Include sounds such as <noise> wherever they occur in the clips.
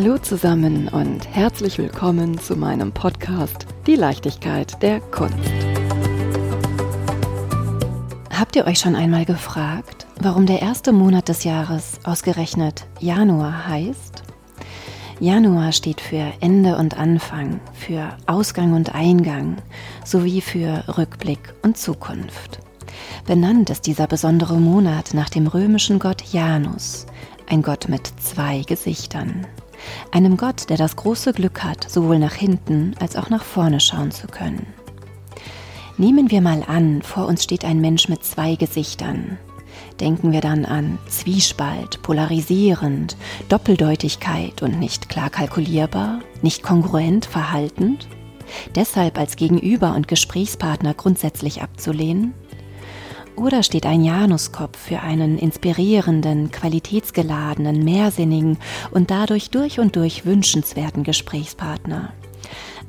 Hallo zusammen und herzlich willkommen zu meinem Podcast Die Leichtigkeit der Kunst. Habt ihr euch schon einmal gefragt, warum der erste Monat des Jahres ausgerechnet Januar heißt? Januar steht für Ende und Anfang, für Ausgang und Eingang sowie für Rückblick und Zukunft. Benannt ist dieser besondere Monat nach dem römischen Gott Janus, ein Gott mit zwei Gesichtern. Einem Gott, der das große Glück hat, sowohl nach hinten als auch nach vorne schauen zu können. Nehmen wir mal an, vor uns steht ein Mensch mit zwei Gesichtern. Denken wir dann an Zwiespalt, polarisierend, Doppeldeutigkeit und nicht klar kalkulierbar, nicht kongruent, verhaltend? Deshalb als Gegenüber und Gesprächspartner grundsätzlich abzulehnen? Oder steht ein Januskopf für einen inspirierenden, qualitätsgeladenen, mehrsinnigen und dadurch durch und durch wünschenswerten Gesprächspartner?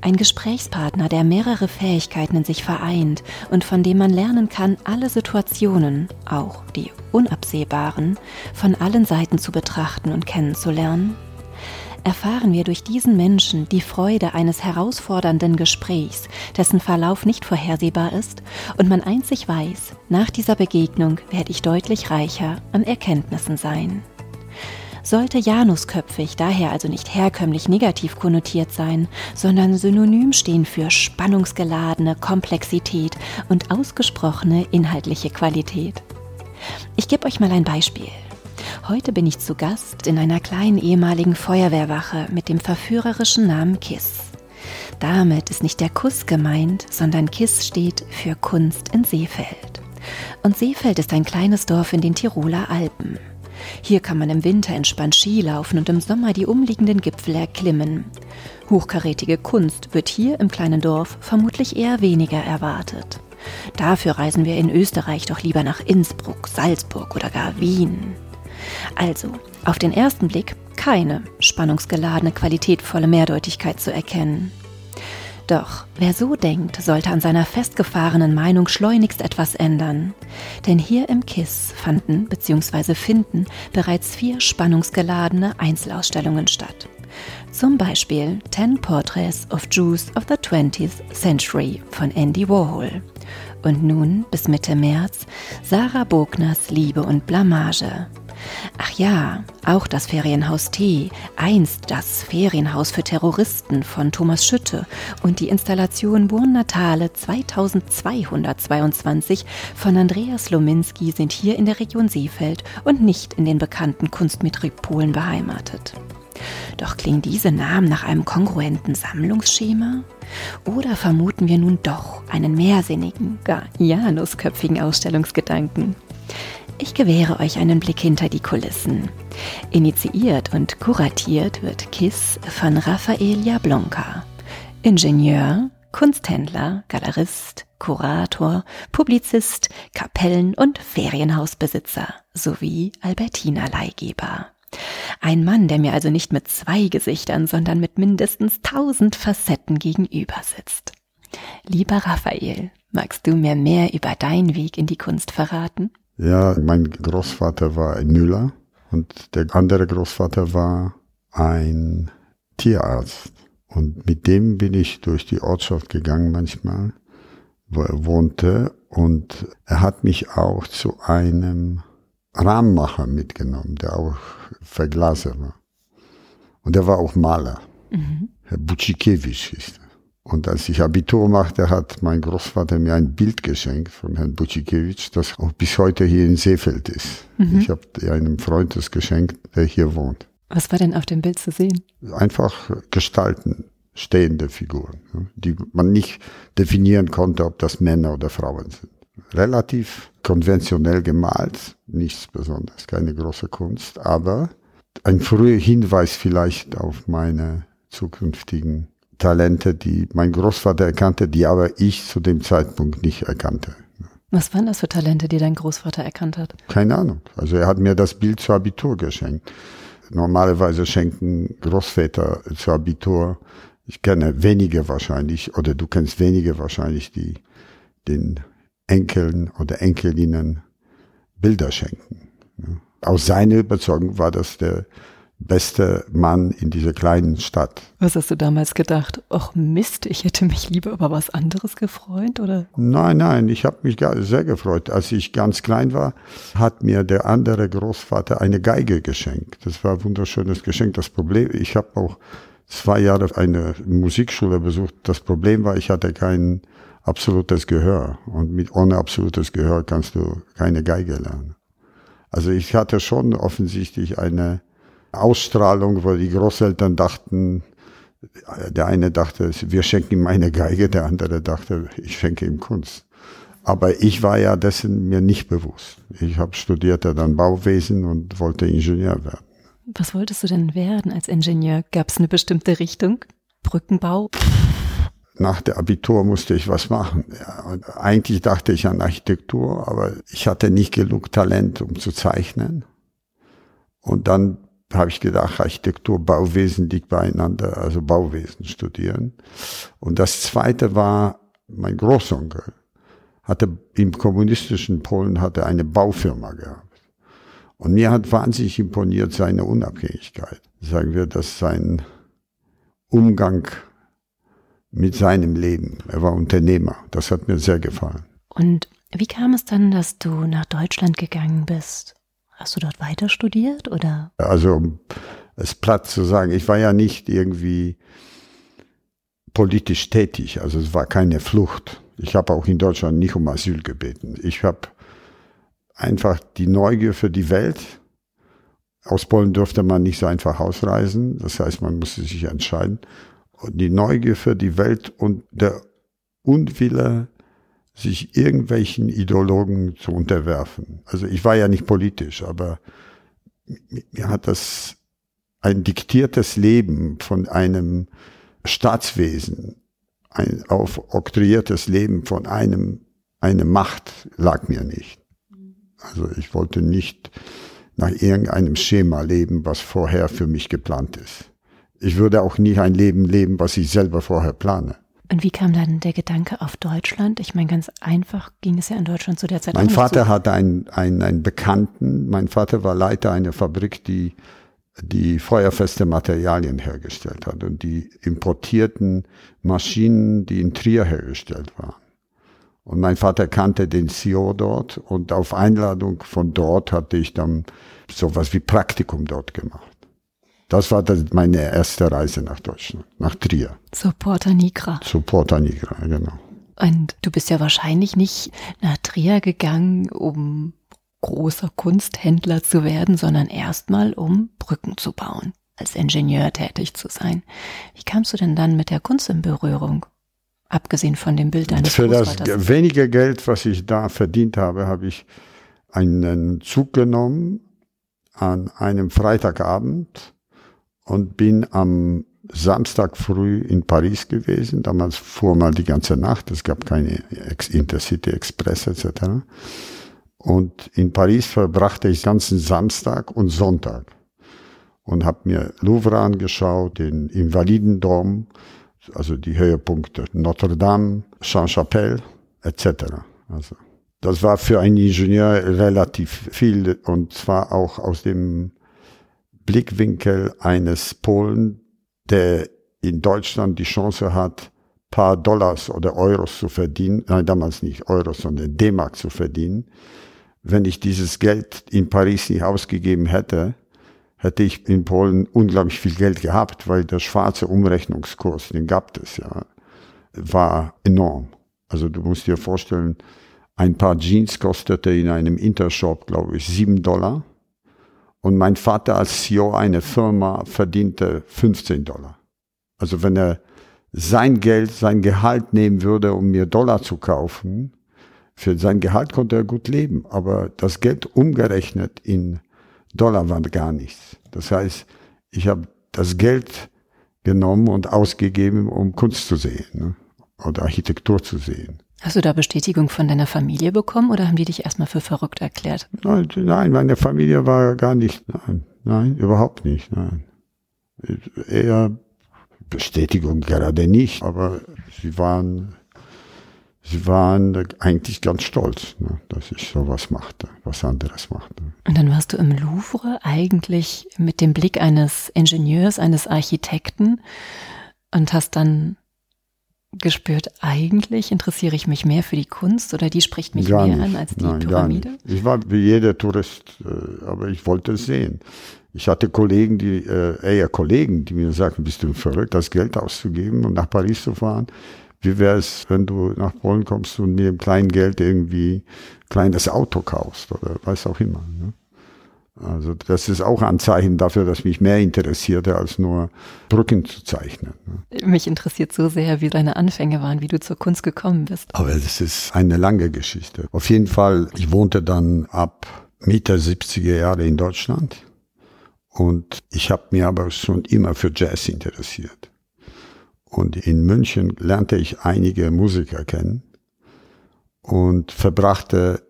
Ein Gesprächspartner, der mehrere Fähigkeiten in sich vereint und von dem man lernen kann, alle Situationen, auch die unabsehbaren, von allen Seiten zu betrachten und kennenzulernen? Erfahren wir durch diesen Menschen die Freude eines herausfordernden Gesprächs, dessen Verlauf nicht vorhersehbar ist und man einzig weiß, nach dieser Begegnung werde ich deutlich reicher an Erkenntnissen sein. Sollte Janusköpfig daher also nicht herkömmlich negativ konnotiert sein, sondern synonym stehen für spannungsgeladene Komplexität und ausgesprochene inhaltliche Qualität. Ich gebe euch mal ein Beispiel. Heute bin ich zu Gast in einer kleinen ehemaligen Feuerwehrwache mit dem verführerischen Namen KISS. Damit ist nicht der Kuss gemeint, sondern KISS steht für Kunst in Seefeld. Und Seefeld ist ein kleines Dorf in den Tiroler Alpen. Hier kann man im Winter entspannt Ski laufen und im Sommer die umliegenden Gipfel erklimmen. Hochkarätige Kunst wird hier im kleinen Dorf vermutlich eher weniger erwartet. Dafür reisen wir in Österreich doch lieber nach Innsbruck, Salzburg oder gar Wien. Also, auf den ersten Blick keine spannungsgeladene, qualitätvolle Mehrdeutigkeit zu erkennen. Doch wer so denkt, sollte an seiner festgefahrenen Meinung schleunigst etwas ändern. Denn hier im KISS fanden bzw. finden bereits vier spannungsgeladene Einzelausstellungen statt. Zum Beispiel 10 Portraits of Jews of the 20th Century von Andy Warhol. Und nun bis Mitte März Sarah Bogners Liebe und Blamage Ach ja, auch das Ferienhaus T, einst das Ferienhaus für Terroristen von Thomas Schütte und die Installation Burn Natale 2222 von Andreas Lominski sind hier in der Region Seefeld und nicht in den bekannten Kunstmetropolen beheimatet. Doch klingen diese Namen nach einem kongruenten Sammlungsschema? Oder vermuten wir nun doch einen mehrsinnigen, gar janusköpfigen Ausstellungsgedanken? Ich gewähre euch einen Blick hinter die Kulissen. Initiiert und kuratiert wird KISS von Rafael Jablonka. Ingenieur, Kunsthändler, Galerist, Kurator, Publizist, Kapellen- und Ferienhausbesitzer sowie Albertina-Leihgeber. Ein Mann, der mir also nicht mit zwei Gesichtern, sondern mit mindestens tausend Facetten gegenüber sitzt. Lieber Raphael, magst du mir mehr über deinen Weg in die Kunst verraten? Ja, mein Großvater war ein Müller und der andere Großvater war ein Tierarzt. Und mit dem bin ich durch die Ortschaft gegangen manchmal, wo er wohnte. Und er hat mich auch zu einem Rahmenmacher mitgenommen, der auch Verglaser war. Und er war auch Maler. Mhm. Herr Butschikewitsch ist. Und als ich Abitur machte, hat mein Großvater mir ein Bild geschenkt von Herrn Butchikiewicz, das auch bis heute hier in Seefeld ist. Mhm. Ich habe einem Freund das geschenkt, der hier wohnt. Was war denn auf dem Bild zu sehen? Einfach Gestalten, stehende Figuren, die man nicht definieren konnte, ob das Männer oder Frauen sind. Relativ konventionell gemalt, nichts Besonderes, keine große Kunst, aber ein früher Hinweis vielleicht auf meine zukünftigen Talente, die mein Großvater erkannte, die aber ich zu dem Zeitpunkt nicht erkannte. Was waren das für Talente, die dein Großvater erkannt hat? Keine Ahnung. Also er hat mir das Bild zu Abitur geschenkt. Normalerweise schenken Großväter zu Abitur, ich kenne wenige wahrscheinlich, oder du kennst wenige wahrscheinlich, die den Enkeln oder Enkelinnen Bilder schenken. Aus seiner Überzeugung war das der beste Mann in dieser kleinen Stadt. Was hast du damals gedacht? Ach Mist, ich hätte mich lieber über was anderes gefreut, oder? Nein, nein, ich habe mich sehr gefreut. Als ich ganz klein war, hat mir der andere Großvater eine Geige geschenkt. Das war ein wunderschönes Geschenk. Das Problem, ich habe auch zwei Jahre eine Musikschule besucht. Das Problem war, ich hatte kein absolutes Gehör. Und mit ohne absolutes Gehör kannst du keine Geige lernen. Also ich hatte schon offensichtlich eine Ausstrahlung, wo die Großeltern dachten, der eine dachte, wir schenken ihm eine Geige, der andere dachte, ich schenke ihm Kunst. Aber ich war ja dessen mir nicht bewusst. Ich habe studierte dann Bauwesen und wollte Ingenieur werden. Was wolltest du denn werden als Ingenieur? Gab es eine bestimmte Richtung? Brückenbau? Nach der Abitur musste ich was machen. Ja, eigentlich dachte ich an Architektur, aber ich hatte nicht genug Talent, um zu zeichnen. Und dann habe ich gedacht, Architektur, Bauwesen liegt beieinander, also Bauwesen studieren. Und das zweite war, mein Großonkel hatte im kommunistischen Polen hatte eine Baufirma gehabt. Und mir hat wahnsinnig imponiert seine Unabhängigkeit. Sagen wir, dass sein Umgang mit seinem Leben. Er war Unternehmer. Das hat mir sehr gefallen. Und wie kam es dann, dass du nach Deutschland gegangen bist? Hast du dort weiter studiert oder? Also, um es platt zu sagen, ich war ja nicht irgendwie politisch tätig. Also es war keine Flucht. Ich habe auch in Deutschland nicht um Asyl gebeten. Ich habe einfach die Neugier für die Welt. Aus Polen durfte man nicht so einfach ausreisen. Das heißt, man musste sich entscheiden. Und die Neugier für die Welt und der Unwille, sich irgendwelchen Ideologen zu unterwerfen. Also ich war ja nicht politisch, aber mir hat das ein diktiertes Leben von einem Staatswesen, ein aufoktroyiertes Leben von einem, eine Macht lag mir nicht. Also ich wollte nicht nach irgendeinem Schema leben, was vorher für mich geplant ist. Ich würde auch nie ein Leben leben, was ich selber vorher plane. Und wie kam dann der Gedanke auf Deutschland? Ich meine, ganz einfach ging es ja in Deutschland zu der Zeit. Mein Vater so. hatte einen, einen, einen Bekannten. Mein Vater war Leiter einer Fabrik, die die feuerfeste Materialien hergestellt hat und die importierten Maschinen, die in Trier hergestellt waren. Und mein Vater kannte den CEO dort und auf Einladung von dort hatte ich dann sowas wie Praktikum dort gemacht. Das war meine erste Reise nach Deutschland, nach Trier. Zu Porta Nigra. Zu Porta Nigra, genau. Und du bist ja wahrscheinlich nicht nach Trier gegangen, um großer Kunsthändler zu werden, sondern erstmal um Brücken zu bauen, als Ingenieur tätig zu sein. Wie kamst du denn dann mit der Kunst in Berührung? Abgesehen von dem Bild deines Für das wenige Geld, was ich da verdient habe, habe ich einen Zug genommen an einem Freitagabend und bin am Samstag früh in Paris gewesen. Damals fuhr mal die ganze Nacht. Es gab keine Intercity Express etc. Und in Paris verbrachte ich ganzen Samstag und Sonntag und habe mir Louvre angeschaut, den Invalidendom, also die Höhepunkte Notre Dame, Saint-Chapelle etc. Also das war für einen Ingenieur relativ viel und zwar auch aus dem Blickwinkel eines Polen, der in Deutschland die Chance hat, paar Dollars oder Euros zu verdienen, nein, damals nicht Euros, sondern D-Mark zu verdienen. Wenn ich dieses Geld in Paris nicht ausgegeben hätte, hätte ich in Polen unglaublich viel Geld gehabt, weil der schwarze Umrechnungskurs, den gab es ja, war enorm. Also du musst dir vorstellen, ein paar Jeans kostete in einem Intershop, glaube ich, sieben Dollar. Und mein Vater als CEO einer Firma verdiente 15 Dollar. Also wenn er sein Geld, sein Gehalt nehmen würde, um mir Dollar zu kaufen, für sein Gehalt konnte er gut leben, aber das Geld umgerechnet in Dollar war gar nichts. Das heißt, ich habe das Geld genommen und ausgegeben, um Kunst zu sehen ne? oder Architektur zu sehen. Hast du da Bestätigung von deiner Familie bekommen oder haben die dich erstmal für verrückt erklärt? Nein, meine Familie war gar nicht, nein, nein, überhaupt nicht, nein. Eher Bestätigung gerade nicht, aber sie waren sie waren eigentlich ganz stolz, ne, dass ich sowas machte, was anderes machte. Und dann warst du im Louvre eigentlich mit dem Blick eines Ingenieurs, eines Architekten und hast dann gespürt, eigentlich interessiere ich mich mehr für die Kunst oder die spricht mich Gar mehr nicht. an als die Nein, Pyramide? Ich war wie jeder Tourist, äh, aber ich wollte es sehen. Ich hatte Kollegen, die, äh, eher Kollegen, die mir sagten, bist du verrückt, das Geld auszugeben und nach Paris zu fahren? Wie wäre es, wenn du nach Polen kommst und mit dem kleinen Geld irgendwie kleines Auto kaufst oder was auch immer. Ne? Also das ist auch ein Zeichen dafür, dass mich mehr interessierte, als nur Brücken zu zeichnen. Ne? Mich interessiert so sehr, wie deine Anfänge waren, wie du zur Kunst gekommen bist. Aber das ist eine lange Geschichte. Auf jeden Fall, ich wohnte dann ab Mitte 70er Jahre in Deutschland und ich habe mir aber schon immer für Jazz interessiert. Und in München lernte ich einige Musiker kennen und verbrachte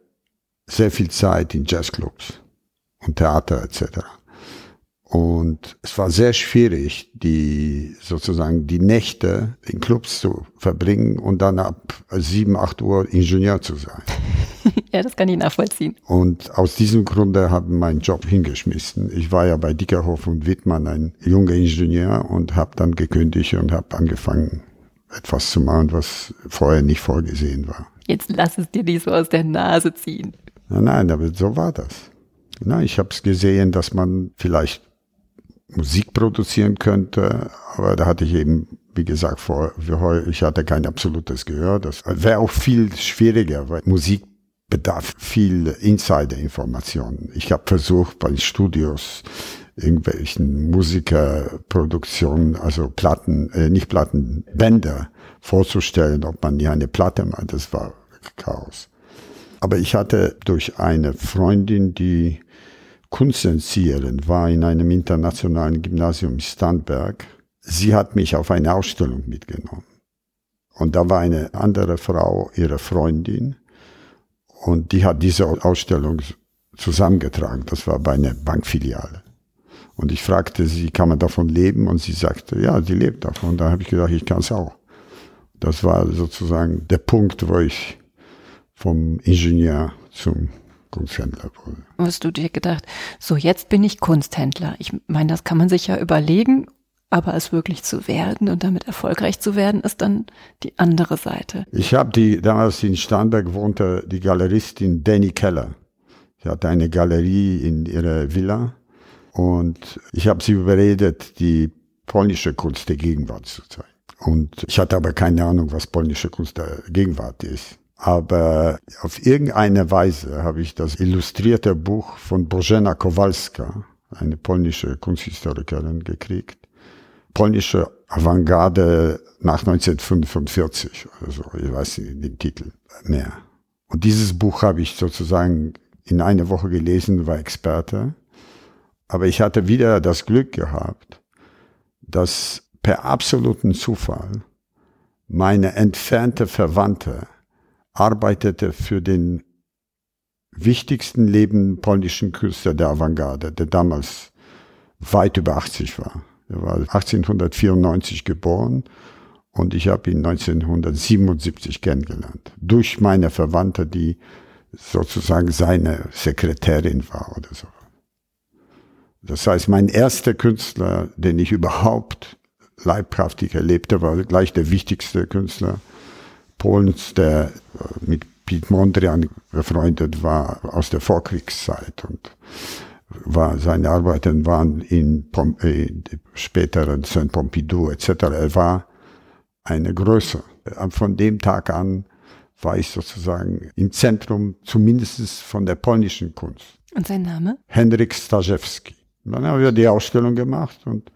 sehr viel Zeit in Jazzclubs und Theater etc. Und es war sehr schwierig, die sozusagen die Nächte in Clubs zu verbringen und dann ab sieben, acht Uhr Ingenieur zu sein. <laughs> ja, das kann ich nachvollziehen. Und aus diesem Grunde habe ich meinen Job hingeschmissen. Ich war ja bei Dickerhoff und Wittmann ein junger Ingenieur und habe dann gekündigt und habe angefangen, etwas zu machen, was vorher nicht vorgesehen war. Jetzt lass es dir nicht so aus der Nase ziehen. Nein, nein, aber so war das. Na, ich habe es gesehen, dass man vielleicht Musik produzieren könnte, aber da hatte ich eben, wie gesagt, vor, ich hatte kein absolutes Gehör. Das wäre auch viel schwieriger, weil Musik bedarf viel Insider-Informationen. Ich habe versucht, bei Studios irgendwelchen Musikerproduktionen, also Platten, äh, nicht Platten, Bänder vorzustellen, ob man hier eine Platte macht. Das war Chaos. Aber ich hatte durch eine Freundin, die Kunsterzieherin war in einem internationalen Gymnasium in Starnberg. Sie hat mich auf eine Ausstellung mitgenommen. Und da war eine andere Frau, ihre Freundin, und die hat diese Ausstellung zusammengetragen. Das war bei einer Bankfiliale. Und ich fragte sie, kann man davon leben? Und sie sagte, ja, sie lebt davon. Und da habe ich gedacht, ich kann es auch. Das war sozusagen der Punkt, wo ich vom Ingenieur zum Kunsthändler wurde. Hast du dir gedacht, so jetzt bin ich Kunsthändler. Ich meine, das kann man sich ja überlegen, aber es wirklich zu werden und damit erfolgreich zu werden, ist dann die andere Seite. Ich habe die damals in Starnberg wohnte die Galeristin Danny Keller. Sie hatte eine Galerie in ihrer Villa und ich habe sie überredet, die polnische Kunst der Gegenwart zu zeigen. Und ich hatte aber keine Ahnung, was polnische Kunst der Gegenwart ist. Aber auf irgendeine Weise habe ich das illustrierte Buch von Bożena Kowalska, eine polnische Kunsthistorikerin, gekriegt. Polnische Avantgarde nach 1945 oder so, ich weiß nicht den Titel mehr. Und dieses Buch habe ich sozusagen in einer Woche gelesen, war Experte. Aber ich hatte wieder das Glück gehabt, dass per absoluten Zufall meine entfernte Verwandte arbeitete für den wichtigsten lebenden polnischen Künstler der Avantgarde, der damals weit über 80 war. Er war 1894 geboren und ich habe ihn 1977 kennengelernt. Durch meine Verwandte, die sozusagen seine Sekretärin war oder so. Das heißt, mein erster Künstler, den ich überhaupt leibhaftig erlebte, war gleich der wichtigste Künstler Polens, der mit Piet Mondrian befreundet war aus der Vorkriegszeit und war, seine Arbeiten waren in, Pom äh, späteren Saint Pompidou etc. Er war eine Größe. Von dem Tag an war ich sozusagen im Zentrum zumindest von der polnischen Kunst. Und sein Name? Henryk Starzewski. Dann haben wir die Ausstellung gemacht und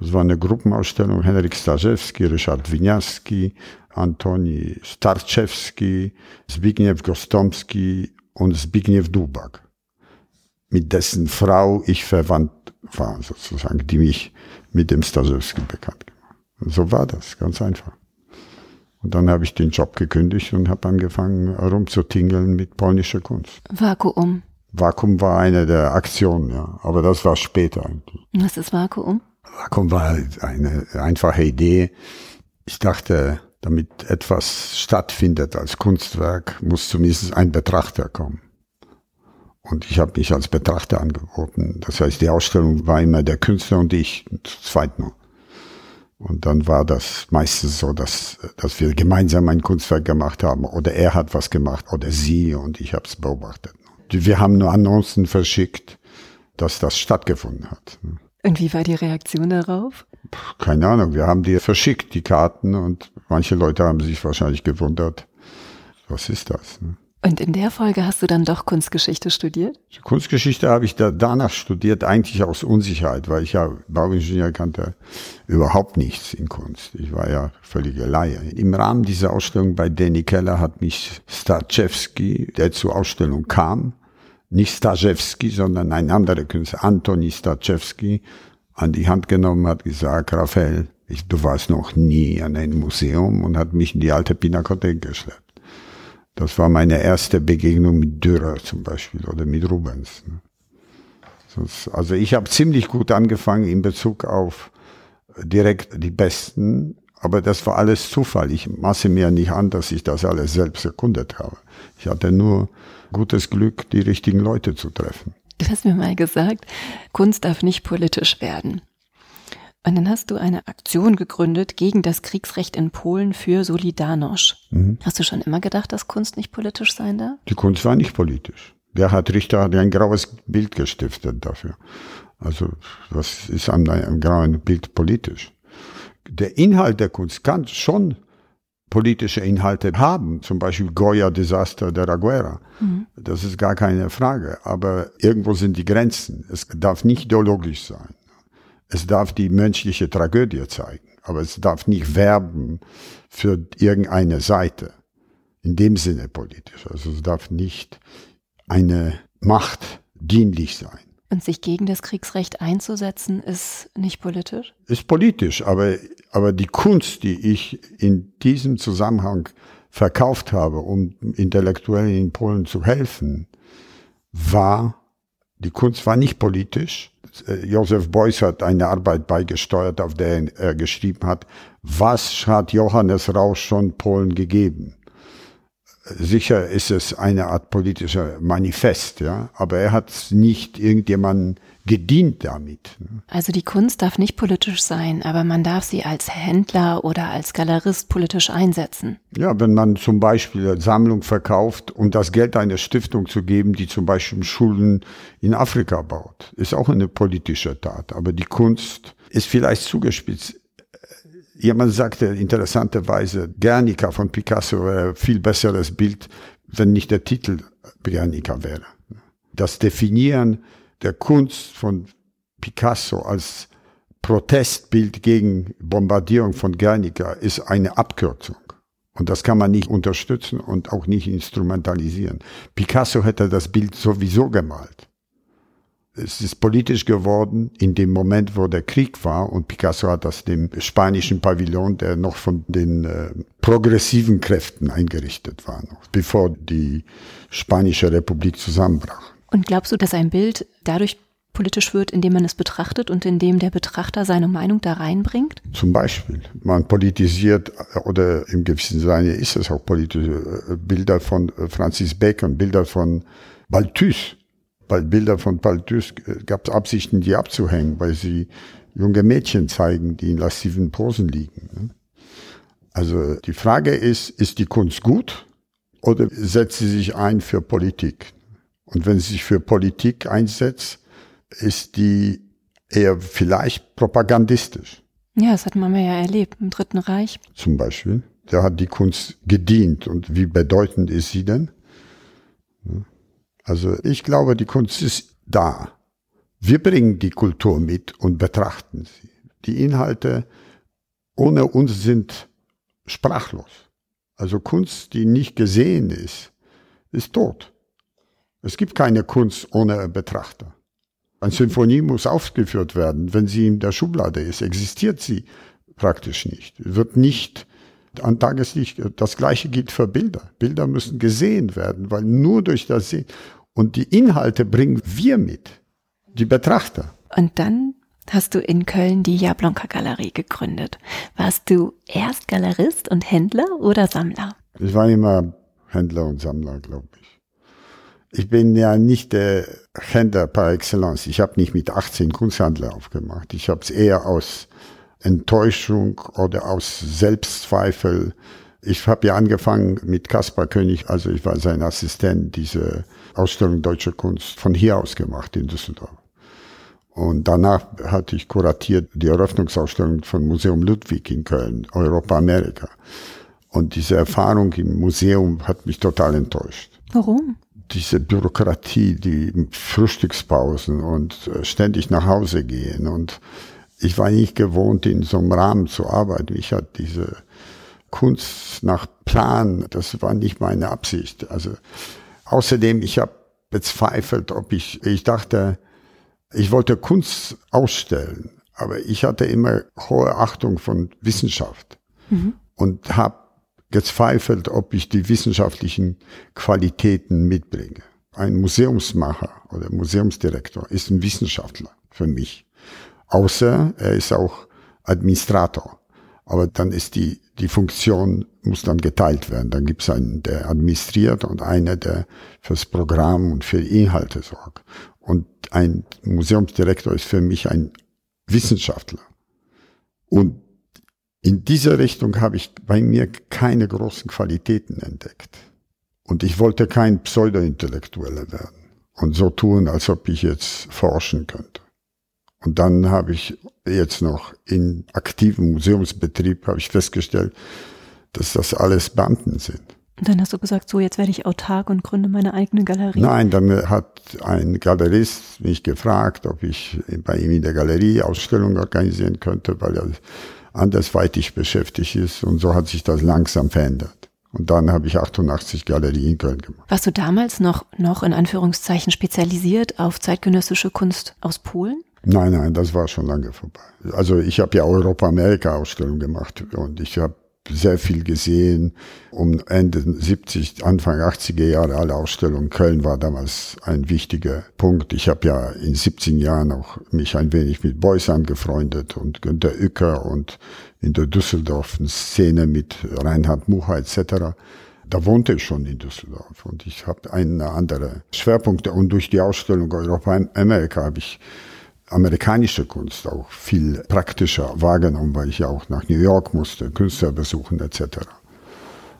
es war eine Gruppenausstellung. Henryk Starzewski, Richard Winiarski, Antoni Starczewski, Zbigniew Gostomski und Zbigniew Dubak, mit dessen Frau ich verwandt war, sozusagen, die mich mit dem Starzewski bekannt gemacht. Und so war das, ganz einfach. Und dann habe ich den Job gekündigt und habe angefangen rumzutingeln mit polnischer Kunst. Vakuum. Vakuum war eine der Aktionen, ja, aber das war später eigentlich. Was ist Vakuum? Vakuum war eine einfache Idee. Ich dachte, damit etwas stattfindet als Kunstwerk, muss zumindest ein Betrachter kommen. Und ich habe mich als Betrachter angeboten. Das heißt, die Ausstellung war immer der Künstler und ich, zu zweit nur. Und dann war das meistens so, dass, dass wir gemeinsam ein Kunstwerk gemacht haben oder er hat was gemacht oder sie und ich habe es beobachtet. Wir haben nur Annoncen verschickt, dass das stattgefunden hat. Und wie war die Reaktion darauf? Keine Ahnung, wir haben die verschickt, die Karten, und manche Leute haben sich wahrscheinlich gewundert, was ist das? Und in der Folge hast du dann doch Kunstgeschichte studiert? Kunstgeschichte habe ich da danach studiert, eigentlich aus Unsicherheit, weil ich ja Bauingenieur kannte überhaupt nichts in Kunst. Ich war ja völlige Laie. Im Rahmen dieser Ausstellung bei Danny Keller hat mich Starczewski, der zur Ausstellung kam, nicht Stajewski, sondern ein anderer Künstler, Antoni Stajewski, an die Hand genommen, hat gesagt, Raphael, ich, du warst noch nie an einem Museum und hat mich in die alte Pinakothek geschleppt. Das war meine erste Begegnung mit Dürer zum Beispiel oder mit Rubens. Ne. Also ich habe ziemlich gut angefangen in Bezug auf direkt die Besten, aber das war alles Zufall. Ich maße mir nicht an, dass ich das alles selbst erkundet habe. Ich hatte nur gutes Glück, die richtigen Leute zu treffen. Du hast mir mal gesagt, Kunst darf nicht politisch werden. Und dann hast du eine Aktion gegründet gegen das Kriegsrecht in Polen für Solidarność. Mhm. Hast du schon immer gedacht, dass Kunst nicht politisch sein darf? Die Kunst war nicht politisch. Der hat Richter hat ein graues Bild gestiftet dafür. Also was ist an einem grauen Bild politisch? Der Inhalt der Kunst kann schon politische Inhalte haben, zum Beispiel Goya-Desaster der Aguera. Mhm. Das ist gar keine Frage. Aber irgendwo sind die Grenzen. Es darf nicht ideologisch sein. Es darf die menschliche Tragödie zeigen. Aber es darf nicht werben für irgendeine Seite. In dem Sinne politisch. Also es darf nicht eine Macht dienlich sein. Und sich gegen das Kriegsrecht einzusetzen, ist nicht politisch? Ist politisch, aber, aber die Kunst, die ich in diesem Zusammenhang verkauft habe, um Intellektuellen in Polen zu helfen, war, die Kunst war nicht politisch. Josef Beuys hat eine Arbeit beigesteuert, auf der er geschrieben hat, was hat Johannes Rausch schon Polen gegeben? Sicher ist es eine Art politischer Manifest, ja, aber er hat nicht irgendjemandem gedient damit. Also die Kunst darf nicht politisch sein, aber man darf sie als Händler oder als Galerist politisch einsetzen. Ja, wenn man zum Beispiel eine Sammlung verkauft, um das Geld einer Stiftung zu geben, die zum Beispiel Schulen in Afrika baut, ist auch eine politische Tat. Aber die Kunst ist vielleicht zugespitzt Jemand sagte interessanterweise, Guernica von Picasso wäre viel besseres Bild, wenn nicht der Titel Guernica wäre. Das Definieren der Kunst von Picasso als Protestbild gegen Bombardierung von Guernica ist eine Abkürzung. Und das kann man nicht unterstützen und auch nicht instrumentalisieren. Picasso hätte das Bild sowieso gemalt es ist politisch geworden in dem Moment, wo der Krieg war und Picasso hat das dem spanischen Pavillon, der noch von den äh, progressiven Kräften eingerichtet war, noch, bevor die spanische Republik zusammenbrach. Und glaubst du, dass ein Bild dadurch politisch wird, indem man es betrachtet und indem der Betrachter seine Meinung da reinbringt? Zum Beispiel. Man politisiert oder im gewissen Sinne ist es auch politische äh, Bilder von äh, Francis Bacon, Bilder von Balthus bei Bilder von Paltus gab es Absichten, die abzuhängen, weil sie junge Mädchen zeigen, die in lastiven Posen liegen. Ne? Also die Frage ist, ist die Kunst gut oder setzt sie sich ein für Politik? Und wenn sie sich für Politik einsetzt, ist die eher vielleicht propagandistisch. Ja, das hat man ja erlebt im Dritten Reich. Zum Beispiel. Da hat die Kunst gedient. Und wie bedeutend ist sie denn? Also ich glaube, die Kunst ist da. Wir bringen die Kultur mit und betrachten sie. Die Inhalte ohne uns sind sprachlos. Also Kunst, die nicht gesehen ist, ist tot. Es gibt keine Kunst ohne Betrachter. Eine Symphonie muss aufgeführt werden. Wenn sie in der Schublade ist, existiert sie praktisch nicht. Wird nicht an Tageslicht. Das Gleiche gilt für Bilder. Bilder müssen gesehen werden, weil nur durch das Sehen. Und die Inhalte bringen wir mit, die Betrachter. Und dann hast du in Köln die Jablonka Galerie gegründet. Warst du erst Galerist und Händler oder Sammler? Ich war immer Händler und Sammler, glaube ich. Ich bin ja nicht der Händler par excellence. Ich habe nicht mit 18 Kunsthandler aufgemacht. Ich habe es eher aus Enttäuschung oder aus Selbstzweifel. Ich habe ja angefangen mit Kaspar König, also ich war sein Assistent, diese Ausstellung Deutsche Kunst von hier aus gemacht in Düsseldorf. Und danach hatte ich kuratiert die Eröffnungsausstellung von Museum Ludwig in Köln, Europa, Amerika. Und diese Erfahrung im Museum hat mich total enttäuscht. Warum? Diese Bürokratie, die Frühstückspausen und äh, ständig nach Hause gehen. Und ich war nicht gewohnt, in so einem Rahmen zu arbeiten. Ich hatte diese Kunst nach Plan, das war nicht meine Absicht. Also außerdem, ich habe bezweifelt, ob ich, ich dachte, ich wollte Kunst ausstellen, aber ich hatte immer hohe Achtung von Wissenschaft mhm. und habe gezweifelt, ob ich die wissenschaftlichen Qualitäten mitbringe. Ein Museumsmacher oder Museumsdirektor ist ein Wissenschaftler für mich. Außer er ist auch Administrator. Aber dann ist die, die Funktion muss dann geteilt werden. Dann gibt es einen, der administriert und einer, der fürs Programm und für Inhalte sorgt. Und ein Museumsdirektor ist für mich ein Wissenschaftler. Und in dieser Richtung habe ich bei mir keine großen Qualitäten entdeckt. Und ich wollte kein Pseudo-Intellektueller werden und so tun, als ob ich jetzt forschen könnte. Und dann habe ich jetzt noch in aktivem Museumsbetrieb habe ich festgestellt, dass das alles Beamten sind. Und dann hast du gesagt, so jetzt werde ich autark und gründe meine eigene Galerie. Nein, dann hat ein Galerist mich gefragt, ob ich bei ihm in der Galerie Ausstellungen organisieren könnte, weil er andersweitig beschäftigt ist. Und so hat sich das langsam verändert. Und dann habe ich 88 Galerien in Köln gemacht. Warst du damals noch, noch in Anführungszeichen spezialisiert auf zeitgenössische Kunst aus Polen? Nein, nein, das war schon lange vorbei. Also ich habe ja Europa-Amerika-Ausstellungen gemacht und ich habe sehr viel gesehen. Um Ende 70, Anfang 80er Jahre alle Ausstellungen. Köln war damals ein wichtiger Punkt. Ich habe ja in 17 Jahren auch mich ein wenig mit Beuys angefreundet und Günter Uecker und in der Düsseldorf Szene mit Reinhard Mucha etc. Da wohnte ich schon in Düsseldorf und ich habe eine andere Schwerpunkte und durch die Ausstellung Europa Amerika habe ich amerikanische Kunst auch viel praktischer wahrgenommen, weil ich ja auch nach New York musste, Künstler besuchen etc.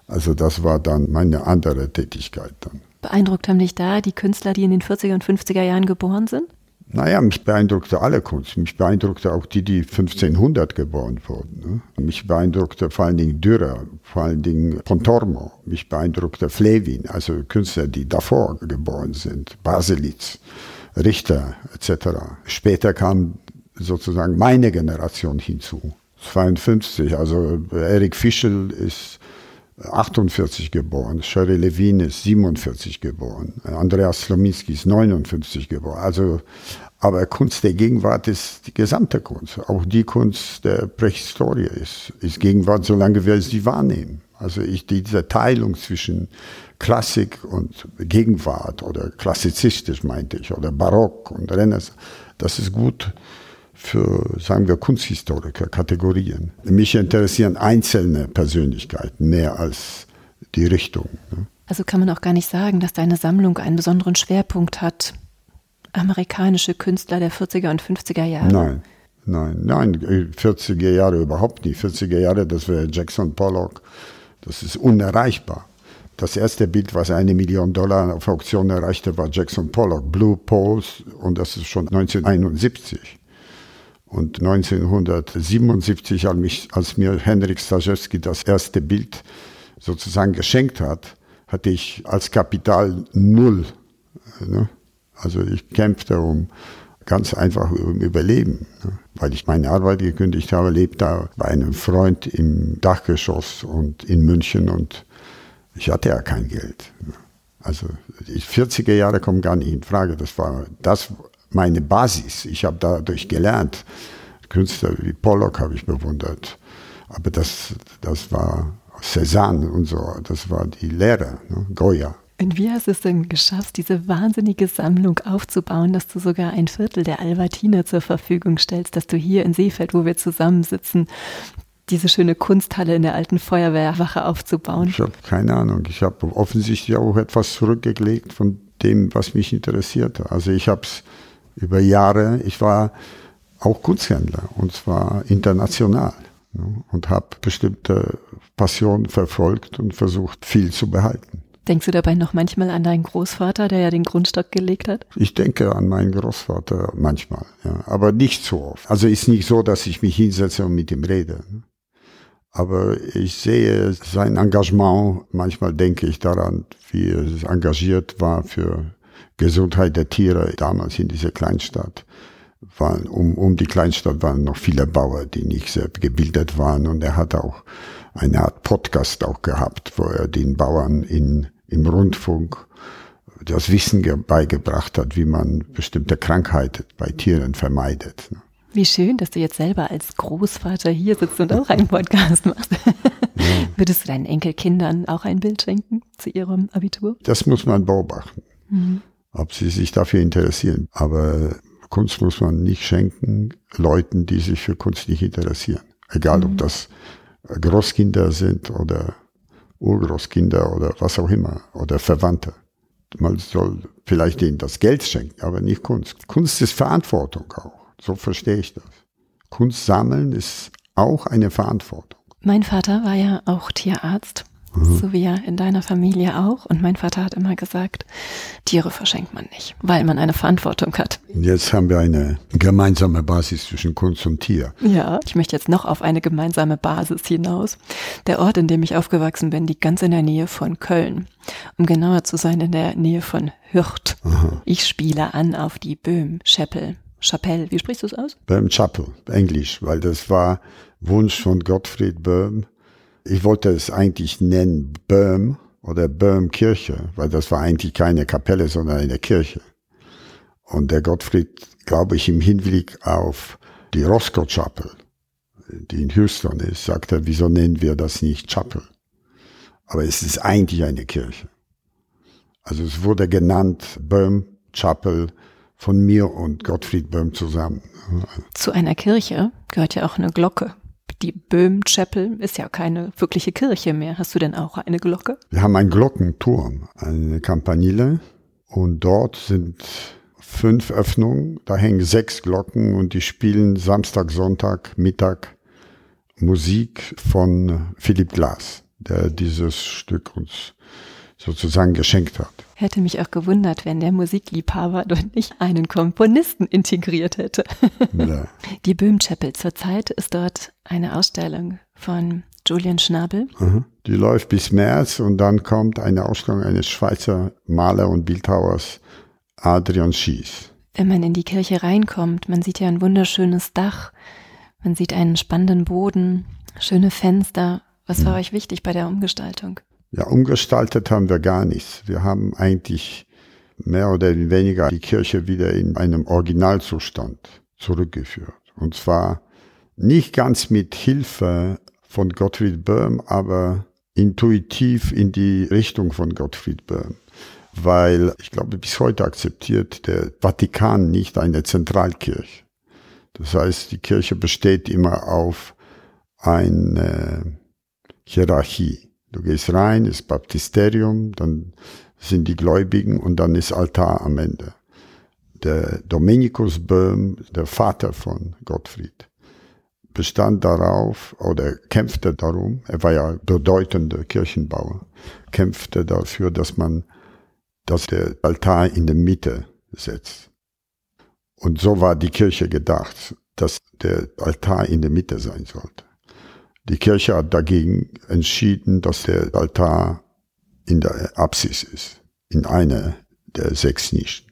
Also das war dann meine andere Tätigkeit dann. Beeindruckt haben dich da die Künstler, die in den 40er und 50er Jahren geboren sind? Naja, mich beeindruckte alle Kunst. Mich beeindruckte auch die, die 1500 geboren wurden. Ne? Mich beeindruckte vor allen Dingen Dürer, vor allen Dingen Pontormo. Mich beeindruckte Flevin, also Künstler, die davor geboren sind. Baselitz. Richter etc. Später kam sozusagen meine Generation hinzu. 52, also Eric Fischel ist 48 geboren, Sherry Levine ist 47 geboren, Andreas Slominski ist 59 geboren. Also, aber Kunst der Gegenwart ist die gesamte Kunst. Auch die Kunst der Prähistorie ist, ist Gegenwart, solange wir sie wahrnehmen. Also ich, diese Teilung zwischen Klassik und Gegenwart oder klassizistisch meinte ich oder Barock und Renaissance, das ist gut für, sagen wir, Kunsthistoriker, Kategorien. Mich interessieren einzelne Persönlichkeiten mehr als die Richtung. Ne? Also kann man auch gar nicht sagen, dass deine Sammlung einen besonderen Schwerpunkt hat. Amerikanische Künstler der 40er und 50er Jahre. Nein, nein, nein, 40er Jahre überhaupt nicht. 40er Jahre, das wäre Jackson Pollock, das ist unerreichbar. Das erste Bild, was eine Million Dollar auf Auktion erreichte, war Jackson Pollock, Blue Poles, und das ist schon 1971. Und 1977, als, mir Henrik Stajewski das erste Bild sozusagen geschenkt hat, hatte ich als Kapital null. Ne? Also ich kämpfte um ganz einfach um Überleben, ne? weil ich meine Arbeit gekündigt habe, lebte da bei einem Freund im Dachgeschoss und in München und ich hatte ja kein Geld. Also die 40er Jahre kommen gar nicht in Frage. Das war das meine Basis. Ich habe dadurch gelernt. Künstler wie Pollock habe ich bewundert. Aber das, das war Cézanne und so. Das war die Lehre. Ne? Goya. Und wie hast du es denn geschafft, diese wahnsinnige Sammlung aufzubauen, dass du sogar ein Viertel der Albertiner zur Verfügung stellst, dass du hier in Seefeld, wo wir zusammensitzen, diese schöne Kunsthalle in der alten Feuerwehrwache aufzubauen? Ich habe keine Ahnung. Ich habe offensichtlich auch etwas zurückgelegt von dem, was mich interessierte. Also ich habe es über Jahre, ich war auch Kunsthändler und zwar international ne, und habe bestimmte Passionen verfolgt und versucht, viel zu behalten. Denkst du dabei noch manchmal an deinen Großvater, der ja den Grundstock gelegt hat? Ich denke an meinen Großvater manchmal, ja, aber nicht so oft. Also ist nicht so, dass ich mich hinsetze und mit ihm rede. Ne. Aber ich sehe sein Engagement. Manchmal denke ich daran, wie er engagiert war für Gesundheit der Tiere damals in dieser Kleinstadt. Waren, um, um die Kleinstadt waren noch viele Bauer, die nicht sehr gebildet waren. Und er hat auch eine Art Podcast auch gehabt, wo er den Bauern in im Rundfunk das Wissen beigebracht hat, wie man bestimmte Krankheiten bei Tieren vermeidet. Wie schön, dass du jetzt selber als Großvater hier sitzt und auch einen Podcast machst. Ja. Würdest du deinen Enkelkindern auch ein Bild schenken zu ihrem Abitur? Das muss man beobachten, mhm. ob sie sich dafür interessieren. Aber Kunst muss man nicht schenken Leuten, die sich für Kunst nicht interessieren. Egal, mhm. ob das Großkinder sind oder Urgroßkinder oder was auch immer oder Verwandte. Man soll vielleicht ihnen das Geld schenken, aber nicht Kunst. Kunst ist Verantwortung auch. So verstehe ich das. Kunst sammeln ist auch eine Verantwortung. Mein Vater war ja auch Tierarzt Mhm. So wie ja in deiner Familie auch. Und mein Vater hat immer gesagt, Tiere verschenkt man nicht, weil man eine Verantwortung hat. Jetzt haben wir eine gemeinsame Basis zwischen Kunst und Tier. Ja, ich möchte jetzt noch auf eine gemeinsame Basis hinaus. Der Ort, in dem ich aufgewachsen bin, liegt ganz in der Nähe von Köln. Um genauer zu sein, in der Nähe von Hürth. Aha. Ich spiele an auf die Böhm Chapel. Chapelle, wie sprichst du es aus? Böhm Chapel, Englisch, weil das war Wunsch von Gottfried Böhm ich wollte es eigentlich nennen Böhm oder Böhm-Kirche, weil das war eigentlich keine Kapelle, sondern eine Kirche. Und der Gottfried, glaube ich, im Hinblick auf die Roscoe Chapel, die in Houston ist, sagt er, wieso nennen wir das nicht Chapel? Aber es ist eigentlich eine Kirche. Also es wurde genannt Böhm Chapel von mir und Gottfried Böhm zusammen. Zu einer Kirche gehört ja auch eine Glocke die Böhm Chapel ist ja keine wirkliche Kirche mehr. Hast du denn auch eine Glocke? Wir haben einen Glockenturm, eine Campanile und dort sind fünf Öffnungen. Da hängen sechs Glocken und die spielen Samstag, Sonntag, Mittag Musik von Philipp Glass, der dieses Stück uns sozusagen geschenkt hat. Hätte mich auch gewundert, wenn der Musikliebhaber dort nicht einen Komponisten integriert hätte. <laughs> Ja. Die Böhm Chapel zurzeit ist dort eine Ausstellung von Julian Schnabel. Die läuft bis März und dann kommt eine Ausstellung eines Schweizer Maler und Bildhauers Adrian Schies. Wenn man in die Kirche reinkommt, man sieht ja ein wunderschönes Dach, man sieht einen spannenden Boden, schöne Fenster. Was war mhm. euch wichtig bei der Umgestaltung? Ja, umgestaltet haben wir gar nichts. Wir haben eigentlich mehr oder weniger die Kirche wieder in einem Originalzustand zurückgeführt. Und zwar nicht ganz mit Hilfe von Gottfried Böhm, aber intuitiv in die Richtung von Gottfried Böhm. Weil ich glaube, bis heute akzeptiert der Vatikan nicht eine Zentralkirche. Das heißt, die Kirche besteht immer auf eine Hierarchie. Du gehst rein, ist Baptisterium, dann sind die Gläubigen und dann ist Altar am Ende. Der Dominikus Böhm, der Vater von Gottfried, bestand darauf oder kämpfte darum, er war ja bedeutender Kirchenbauer, kämpfte dafür, dass man, dass der Altar in der Mitte setzt. Und so war die Kirche gedacht, dass der Altar in der Mitte sein sollte. Die Kirche hat dagegen entschieden, dass der Altar in der Apsis ist, in einer der sechs Nischen.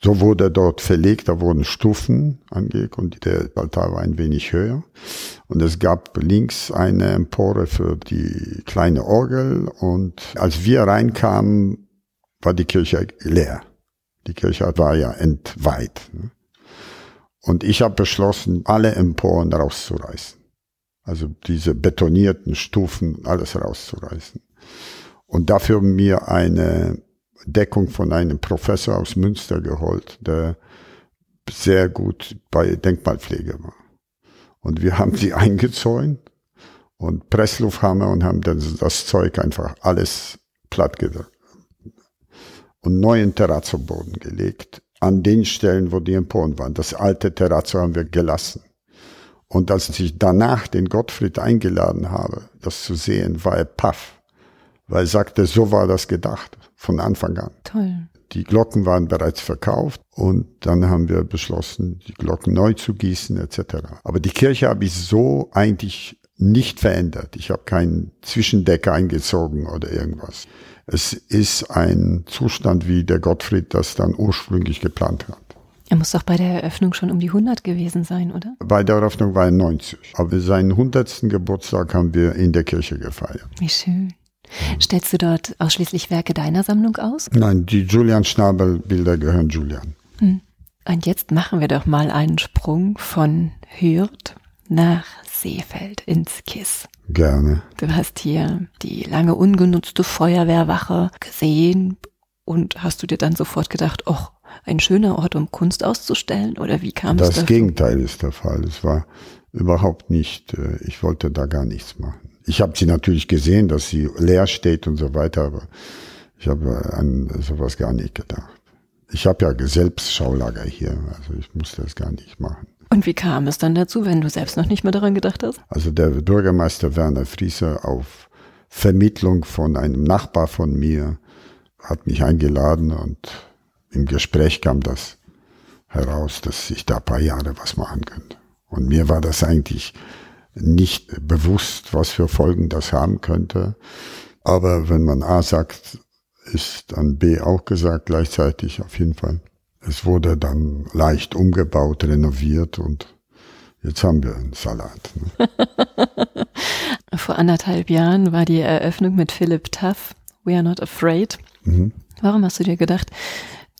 So wurde dort verlegt, da wurden Stufen angelegt und der Altar war ein wenig höher. Und es gab links eine Empore für die kleine Orgel und als wir reinkamen, war die Kirche leer. Die Kirche war ja entweiht. Ne? Und ich habe beschlossen, alle Emporen rauszureißen. Also diese betonierten Stufen, alles rauszureißen. Und dafür mir eine Deckung von einem Professor aus Münster geholt, der sehr gut bei Denkmalpflege war. Und wir haben sie <laughs> eingezäunt und Presslufthammer und haben dann das Zeug einfach alles platt gedrückt und neuen Terrazzo-Boden gelegt an den Stellen, wo die Emporen waren. Das alte Terrazzo haben wir gelassen. Und als ich danach den Gottfried eingeladen habe, das zu sehen, war er paff. Weil er sagte, so war das gedacht, von Anfang an. Toll. Die Glocken waren bereits verkauft und dann haben wir beschlossen, die Glocken neu zu gießen etc. Aber die Kirche habe ich so eigentlich nicht verändert. Ich habe keinen Zwischendeck eingezogen oder irgendwas. Es ist ein Zustand, wie der Gottfried das dann ursprünglich geplant hat. Er muss doch bei der Eröffnung schon um die 100 gewesen sein, oder? Bei der Eröffnung war er 90. Aber seinen 100. Geburtstag haben wir in der Kirche gefeiert. Wie schön. Stellst du dort ausschließlich Werke deiner Sammlung aus? Nein, die Julian Schnabel Bilder gehören Julian. Hm. Und jetzt machen wir doch mal einen Sprung von Hürth nach Seefeld ins Kiss. Gerne. Du hast hier die lange ungenutzte Feuerwehrwache gesehen und hast du dir dann sofort gedacht, oh, ein schöner Ort, um Kunst auszustellen? Oder wie kam das es Das Gegenteil ist der Fall. Es war überhaupt nicht, äh, ich wollte da gar nichts machen. Ich habe sie natürlich gesehen, dass sie leer steht und so weiter, aber ich habe an sowas gar nicht gedacht. Ich habe ja selbst Schaulager hier, also ich musste das gar nicht machen. Und wie kam es dann dazu, wenn du selbst noch nicht mehr daran gedacht hast? Also der Bürgermeister Werner Frieser auf Vermittlung von einem Nachbar von mir hat mich eingeladen und im Gespräch kam das heraus, dass ich da ein paar Jahre was machen könnte. Und mir war das eigentlich nicht bewusst, was für Folgen das haben könnte. Aber wenn man A sagt, ist dann B auch gesagt gleichzeitig auf jeden Fall. Es wurde dann leicht umgebaut, renoviert und jetzt haben wir einen Salat. Ne? <laughs> Vor anderthalb Jahren war die Eröffnung mit Philip Tuff, We Are Not Afraid. Mhm. Warum hast du dir gedacht,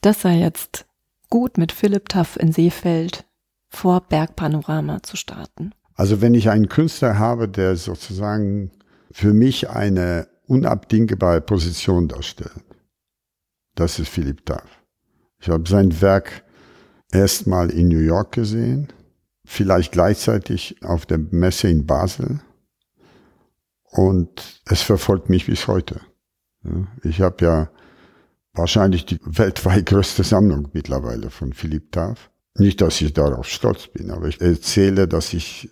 das sei jetzt gut mit Philipp Taff in Seefeld vor Bergpanorama zu starten? Also wenn ich einen Künstler habe, der sozusagen für mich eine unabdingbare Position darstellt, das ist Philipp Taff. Ich habe sein Werk erstmal in New York gesehen, vielleicht gleichzeitig auf der Messe in Basel und es verfolgt mich bis heute. Ich habe ja wahrscheinlich die weltweit größte Sammlung mittlerweile von Philipp Taff. Nicht, dass ich darauf stolz bin, aber ich erzähle, dass ich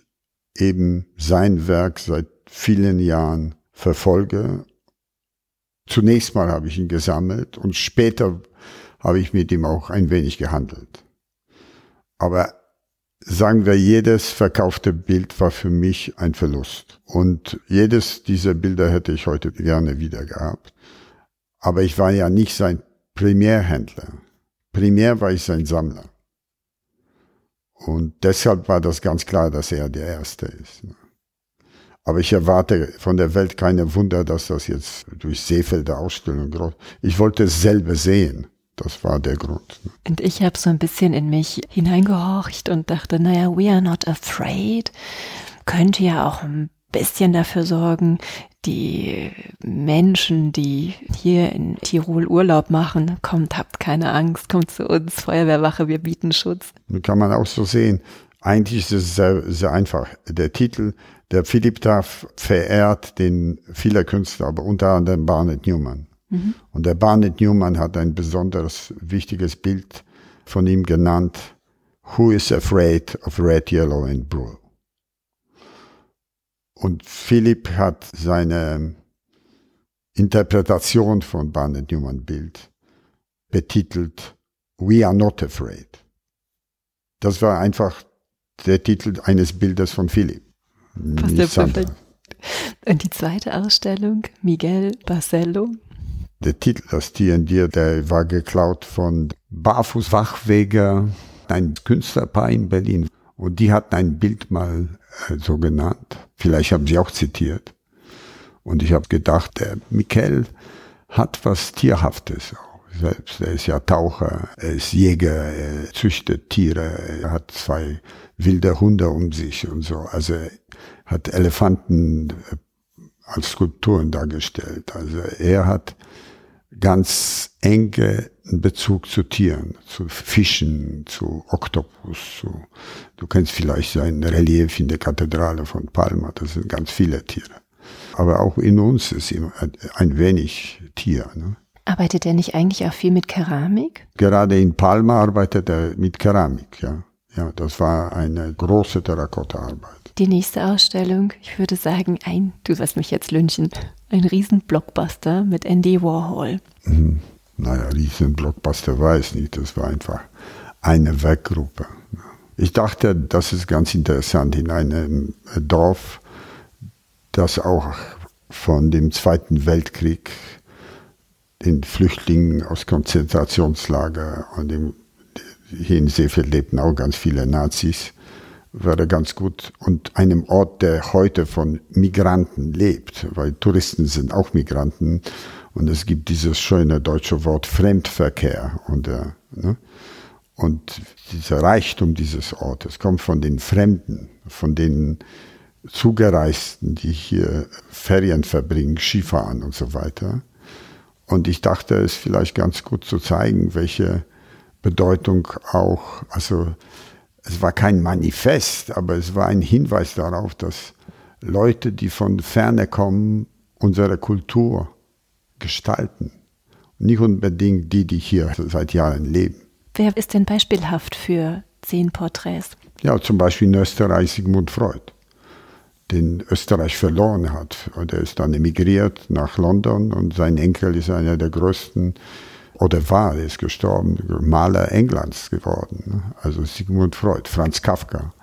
eben sein Werk seit vielen Jahren verfolge. Zunächst mal habe ich ihn gesammelt und später habe ich mit ihm auch ein wenig gehandelt. Aber sagen wir, jedes verkaufte Bild war für mich ein Verlust. Und jedes dieser Bilder hätte ich heute gerne wieder gehabt. Aber ich war ja nicht sein Primärhändler. Primär war ich sein Sammler. Und deshalb war das ganz klar, dass er der Erste ist. Aber ich erwarte von der Welt keine Wunder, dass das jetzt durch Seefelder Ausstellung Ich wollte es selber sehen. Das war der Grund. Und ich habe so ein bisschen in mich hineingehorcht und dachte, naja, we are not afraid könnte ja auch ein bisschen dafür sorgen, die Menschen, die hier in Tirol Urlaub machen, kommt, habt keine Angst, kommt zu uns, Feuerwehrwache, wir bieten Schutz. Kann man auch so sehen. Eigentlich ist es sehr, sehr einfach. Der Titel, der Philipp Taff verehrt den vieler Künstler, aber unter anderem Barnett Newman. Mhm. Und der Barnett Newman hat ein besonders wichtiges Bild von ihm genannt, Who is afraid of red, yellow and blue? Und Philipp hat seine Interpretation von Barnett Newman Bild betitelt We are not afraid. Das war einfach der Titel eines Bildes von Philipp. Passt ja perfekt. Und die zweite Ausstellung, Miguel Barcelo. Der Titel, das Tier in dir, der war geklaut von Barfuß Wachweger, ein Künstlerpaar in Berlin. Und die hatten ein Bild mal äh, so genannt. Vielleicht haben sie auch zitiert. Und ich habe gedacht, der Michael hat was Tierhaftes auch selbst. Er ist ja Taucher, er ist Jäger, er züchtet Tiere, er hat zwei wilde Hunde um sich und so. Also er hat Elefanten äh, als Skulpturen dargestellt. Also er hat ganz enge Bezug zu Tieren, zu Fischen, zu Oktopus. Zu, du kennst vielleicht sein Relief in der Kathedrale von Palma, das sind ganz viele Tiere. Aber auch in uns ist immer ein wenig Tier. Ne? Arbeitet er nicht eigentlich auch viel mit Keramik? Gerade in Palma arbeitet er mit Keramik, ja. Ja, das war eine große Terrakotta-Arbeit. Die nächste Ausstellung, ich würde sagen, ein, du wirst mich jetzt lynchen, ein Riesen-Blockbuster mit Andy Warhol. Mhm. Naja, Riesen-Blockbuster weiß nicht, das war einfach eine Werkgruppe. Ich dachte, das ist ganz interessant, in einem Dorf, das auch von dem Zweiten Weltkrieg den Flüchtlingen aus Konzentrationslager und dem, hier in Seefeld lebten auch ganz viele Nazis, wäre ganz gut. Und einem Ort, der heute von Migranten lebt, weil Touristen sind auch Migranten und es gibt dieses schöne deutsche Wort Fremdverkehr und, äh, ne? und dieser Reichtum dieses Ortes kommt von den Fremden, von den Zugereisten, die hier Ferien verbringen, Skifahren und so weiter. Und ich dachte, es ist vielleicht ganz gut zu zeigen, welche Bedeutung auch, also es war kein Manifest, aber es war ein Hinweis darauf, dass Leute, die von ferne kommen, unsere Kultur gestalten. Nicht unbedingt die, die hier seit Jahren leben. Wer ist denn beispielhaft für zehn Porträts? Ja, zum Beispiel in Österreich Sigmund Freud den Österreich verloren hat. Und er ist dann emigriert nach London und sein Enkel ist einer der größten, oder war, ist gestorben, Maler Englands geworden. Also Sigmund Freud, Franz Kafka.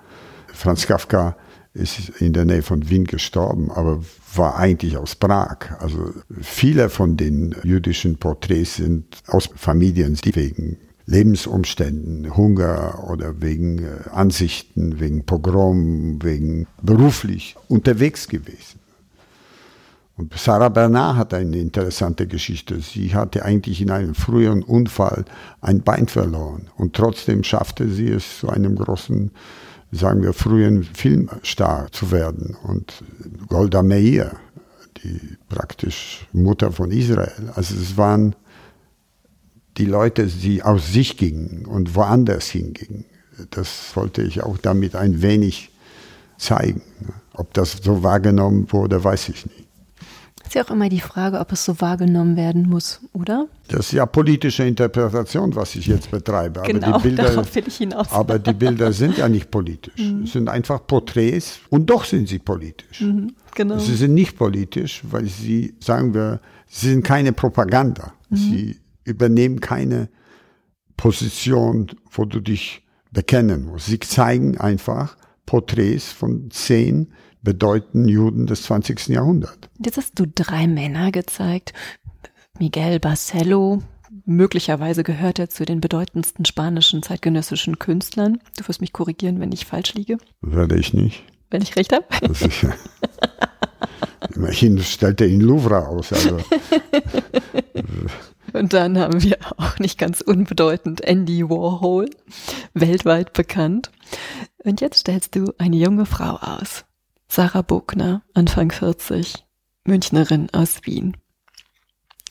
Franz Kafka ist in der Nähe von Wien gestorben, aber war eigentlich aus Prag. Also viele von den jüdischen Porträts sind aus Familien, die wegen Lebensumständen, Hunger oder wegen äh, Ansichten, wegen Pogrom, wegen beruflich unterwegs gewesen. Und Sarah Bernard hat eine interessante Geschichte. Sie hatte eigentlich in einem früheren Unfall ein Bein verloren und trotzdem schaffte sie es zu einem großen, sagen wir, frühen Filmstar zu werden. Und Golda Meir, die praktisch Mutter von Israel. Also es waren die Leute, die aus sich gingen und woanders hingingen. Das wollte ich auch damit ein wenig zeigen. Ob das so wahrgenommen wurde, weiß ich nicht. Ist ja auch immer die Frage, ob es so wahrgenommen werden muss, oder? Das ist ja politische Interpretation, was ich jetzt betreibe. Genau, aber die Bilder. Aber die Bilder sind ja nicht politisch. Mhm. Es sind einfach Porträts und doch sind sie politisch. Mhm, genau. Sie sind nicht politisch, weil sie, sagen wir, sie sind keine Propaganda. Mhm. Sie übernehmen keine Position, wo du dich bekennen musst. Sie zeigen einfach Porträts von zehn bedeutenden Juden des 20. Jahrhunderts. Jetzt hast du drei Männer gezeigt. Miguel Barcelo, möglicherweise gehört er zu den bedeutendsten spanischen zeitgenössischen Künstlern. Du wirst mich korrigieren, wenn ich falsch liege. Werde ich nicht. Wenn ich recht habe? Sicher. Immerhin stellt er ihn Louvre aus. Also. Und dann haben wir auch nicht ganz unbedeutend Andy Warhol, weltweit bekannt. Und jetzt stellst du eine junge Frau aus. Sarah Buckner, Anfang 40, Münchnerin aus Wien.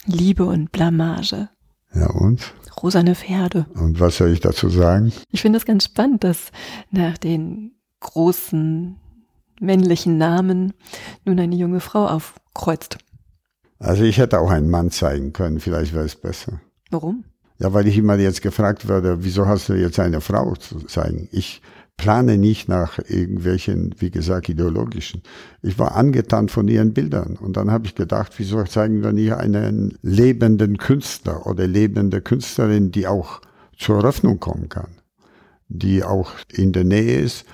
Liebe und Blamage. Ja und? Rosane Pferde. Und was soll ich dazu sagen? Ich finde es ganz spannend, dass nach den großen männlichen Namen nun eine junge Frau aufkreuzt. Also ich hätte auch einen Mann zeigen können, vielleicht wäre es besser. Warum? Ja, weil ich immer jetzt gefragt werde, wieso hast du jetzt eine Frau zu zeigen? Ich plane nicht nach irgendwelchen, wie gesagt, ideologischen. Ich war angetan von ihren Bildern und dann habe ich gedacht, wieso zeigen wir nicht einen lebenden Künstler oder lebende Künstlerin, die auch zur Eröffnung kommen kann, die auch in der Nähe ist.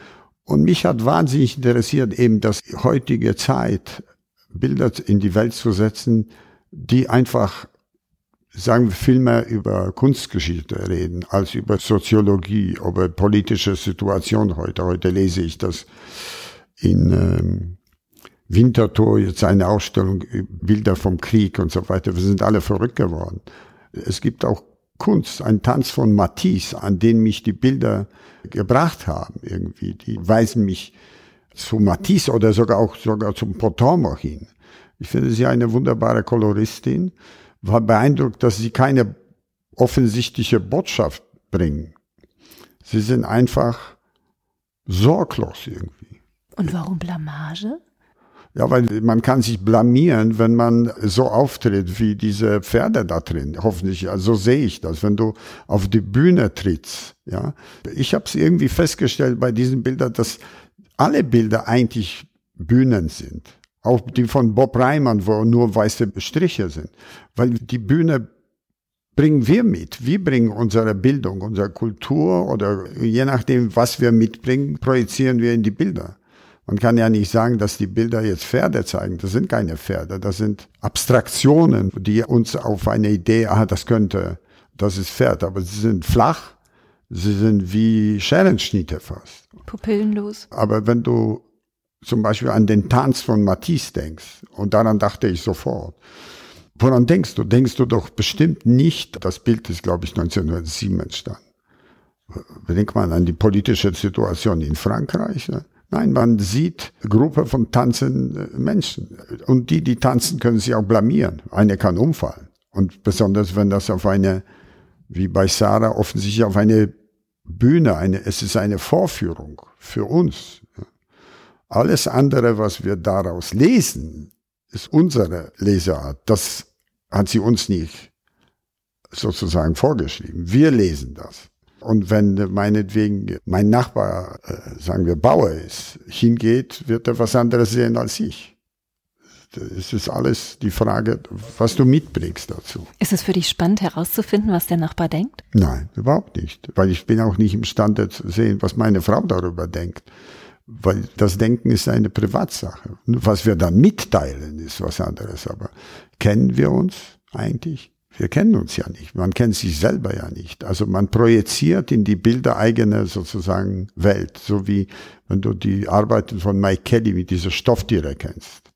Und mich hat wahnsinnig interessiert eben, dass heutige Zeit Bilder in die Welt zu setzen, die einfach, sagen wir, viel mehr über Kunstgeschichte reden, als über Soziologie, über politische Situation heute. Heute lese ich das in ähm, Winterthur jetzt eine Ausstellung, Bilder vom Krieg und so weiter. Wir sind alle verrückt geworden. Es gibt auch Kunst, ein Tanz von Matisse, an den mich die Bilder gebracht haben irgendwie. Die weisen mich zu Matisse oder sogar auch sogar zum Potomac hin. Ich finde sie eine wunderbare Koloristin. War beeindruckt, dass sie keine offensichtliche Botschaft bringen. Sie sind einfach sorglos irgendwie. Und warum Blamage? Ja, weil man kann sich blamieren, wenn man so auftritt wie diese Pferde da drin. Hoffentlich, also so sehe ich das, wenn du auf die Bühne trittst. Ja, ich habe es irgendwie festgestellt bei diesen Bildern, dass alle Bilder eigentlich Bühnen sind. Auch die von Bob Reimann, wo nur weiße Striche sind. Weil die Bühne bringen wir mit. Wir bringen unsere Bildung, unsere Kultur oder je nachdem, was wir mitbringen, projizieren wir in die Bilder. Man kann ja nicht sagen, dass die Bilder jetzt Pferde zeigen. Das sind keine Pferde. Das sind Abstraktionen, die uns auf eine Idee, ah, das könnte, das ist Pferd. Aber sie sind flach. Sie sind wie Scherenschnitte fast. Pupillenlos. Aber wenn du zum Beispiel an den Tanz von Matisse denkst, und daran dachte ich sofort, woran denkst du? Denkst du doch bestimmt nicht, das Bild ist, glaube ich, 1907 entstanden. Denk mal an die politische Situation in Frankreich. Ne? Nein, man sieht Gruppe von tanzenden Menschen. Und die, die tanzen, können sich auch blamieren. Eine kann umfallen. Und besonders, wenn das auf eine, wie bei Sarah, offensichtlich auf eine Bühne, eine, es ist eine Vorführung für uns. Alles andere, was wir daraus lesen, ist unsere Leseart. Das hat sie uns nicht sozusagen vorgeschrieben. Wir lesen das. Und wenn meinetwegen mein Nachbar, äh, sagen wir Bauer ist, hingeht, wird er was anderes sehen als ich. Es ist alles die Frage, was du mitbringst dazu. Ist es für dich spannend herauszufinden, was der Nachbar denkt? Nein, überhaupt nicht. Weil ich bin auch nicht imstande zu sehen, was meine Frau darüber denkt. Weil das Denken ist eine Privatsache. Was wir dann mitteilen, ist was anderes. Aber kennen wir uns eigentlich? Wir kennen uns ja nicht. Man kennt sich selber ja nicht. Also man projiziert in die Bilder eigene sozusagen Welt. So wie wenn du die Arbeiten von Mike Kelly mit dieser Stofftiere kennst.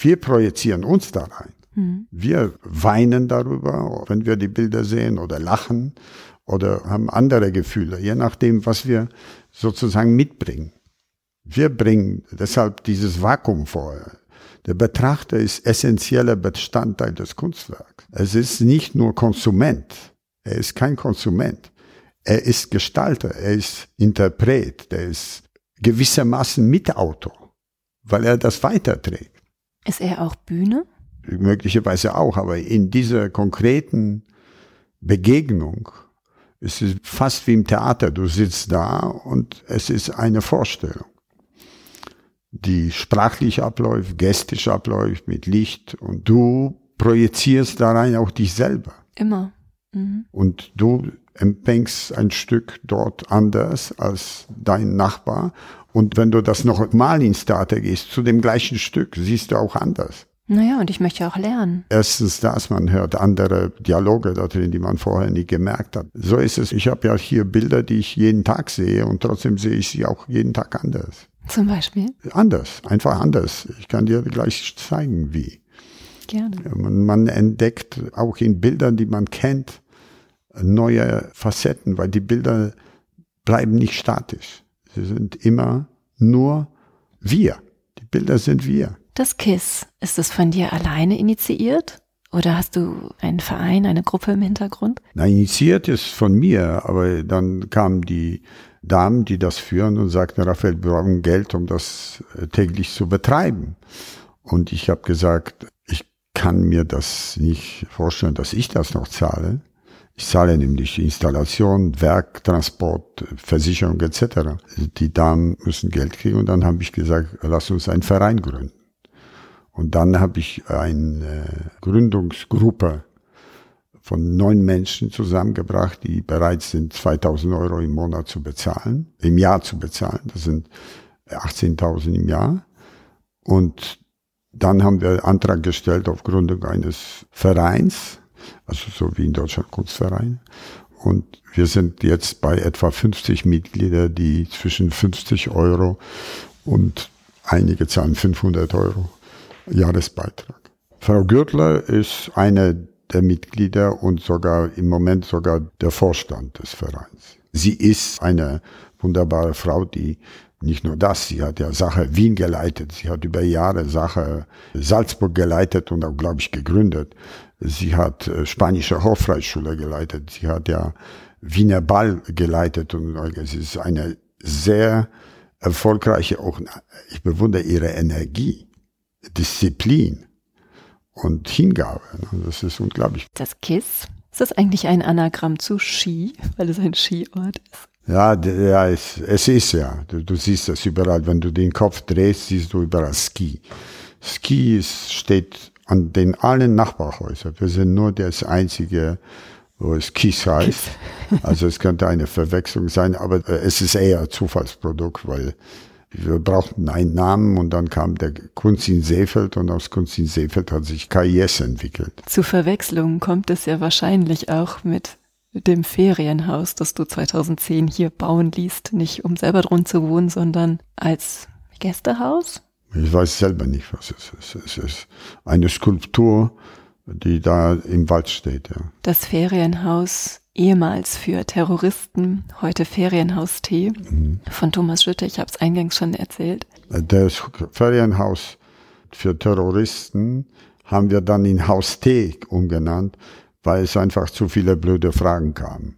Wir projizieren uns da rein. Mhm. Wir weinen darüber, wenn wir die Bilder sehen oder lachen oder haben andere Gefühle, je nachdem, was wir sozusagen mitbringen. Wir bringen deshalb dieses Vakuum vorher. Der Betrachter ist essentieller Bestandteil des Kunstwerks. Es ist nicht nur Konsument. Er ist kein Konsument. Er ist Gestalter. Er ist Interpret. Er ist gewissermaßen Mitautor, weil er das weiterträgt. Ist er auch Bühne? Möglicherweise auch, aber in dieser konkreten Begegnung ist es fast wie im Theater. Du sitzt da und es ist eine Vorstellung die sprachlich abläuft, gestisch abläuft, mit Licht und du projizierst da rein auch dich selber. Immer. Mhm. Und du empfängst ein Stück dort anders als dein Nachbar. Und wenn du das noch mal ins Theater gehst, zu dem gleichen Stück, siehst du auch anders. Naja, und ich möchte auch lernen. Erstens das, man hört andere Dialoge da drin, die man vorher nie gemerkt hat. So ist es. Ich habe ja hier Bilder, die ich jeden Tag sehe und trotzdem sehe ich sie auch jeden Tag anders. Zum Beispiel? Anders, einfach anders. Ich kann dir gleich zeigen, wie. Gerne. Man, man entdeckt auch in Bildern, die man kennt, neue Facetten, weil die Bilder bleiben nicht statisch. Sie sind immer nur wir. Die Bilder sind wir. Das KISS, ist es von dir alleine initiiert? Oder hast du einen Verein, eine Gruppe im Hintergrund? Na, initiiert ist von mir, aber dann kamen die Damen, die das führen und sagten, Raphael, wir brauchen Geld, um das äh, täglich zu betreiben. Und ich habe gesagt, ich kann mir das nicht vorstellen, dass ich das noch zahle. Ich zahle nämlich Installation, Werk, Transport, Versicherung etc. Die Damen müssen Geld kriegen und dann habe ich gesagt, lass uns einen Verein gründen. Und dann habe ich eine Gründungsgruppe von neun Menschen zusammengebracht, die bereit sind, 2000 Euro im Monat zu bezahlen, im Jahr zu bezahlen. Das sind 18.000 im Jahr. Und dann haben wir Antrag gestellt auf Gründung eines Vereins, also so wie in Deutschland Kunstverein. Und wir sind jetzt bei etwa 50 Mitglieder, die zwischen 50 Euro und einige zahlen 500 Euro Jahresbeitrag. Frau Gürtler ist eine der Mitglieder und sogar im Moment sogar der Vorstand des Vereins. Sie ist eine wunderbare Frau, die Nicht nur das, sie hat ja Sache Wien geleitet, sie hat über Jahre Sache Salzburg geleitet und auch, glaube ich, gegründet. Sie hat äh, spanische Hofreitschule geleitet, sie hat ja Wiener Ball geleitet und es ist eine sehr erfolgreiche, auch ich bewundere ihre Energie, Disziplin und Hingabe. Ne? Das ist unglaublich. Das KISS, ist das eigentlich ein Anagramm zu Ski, weil es ein Skiort ist? Ja, ja es, es ist ja. Du, du, siehst das überall. Wenn du den Kopf drehst, siehst du überall Ski. Ski ist, steht an den allen Nachbarhäusern. Wir sind nur das einzige wo es Kies heißt. Also es könnte eine Verwechslung sein, aber äh, es ist eher Zufallsprodukt, weil wir brauchten einen Namen und dann kam der Kunstin Seefeld und aus Kunstin Seefeld hat sich KIS entwickelt. Zu Verwechslungen kommt es ja wahrscheinlich auch mit dem Ferienhaus, das du 2010 hier bauen liest, nicht um selber drin zu wohnen, sondern als Gästehaus? Ich weiß selber nicht, was es ist. Es ist eine Skulptur, die da im Wald steht. Ja. Das Ferienhaus ehemals für Terroristen, heute Ferienhaus T mhm. von Thomas Schütte. Ich habe es eingangs schon erzählt. Das Ferienhaus für Terroristen haben wir dann in Haus T umgenannt, weil es einfach zu viele blöde Fragen kamen.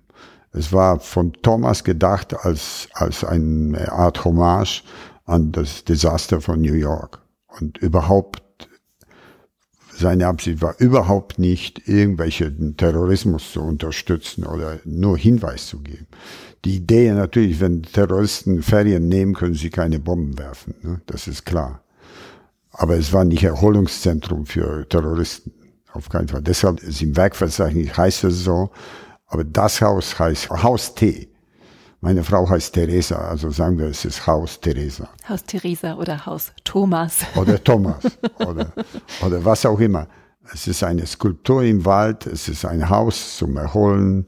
Es war von Thomas gedacht als, als eine Art Hommage an das Desaster von New York. Und überhaupt seine Absicht war überhaupt nicht, irgendwelchen Terrorismus zu unterstützen oder nur Hinweis zu geben. Die Idee natürlich, wenn Terroristen Ferien nehmen, können sie keine Bomben werfen. Ne? Das ist klar. Aber es war nicht Erholungszentrum für Terroristen. Auf keinen Fall. Deshalb ist im Werkverzeichnis heißt es so. Aber das Haus heißt Haus T. Meine Frau heißt Theresa, also sagen wir, es ist Haus Theresa. Haus Theresa oder Haus Thomas. Oder Thomas oder, oder was auch immer. Es ist eine Skulptur im Wald, es ist ein Haus zum Erholen,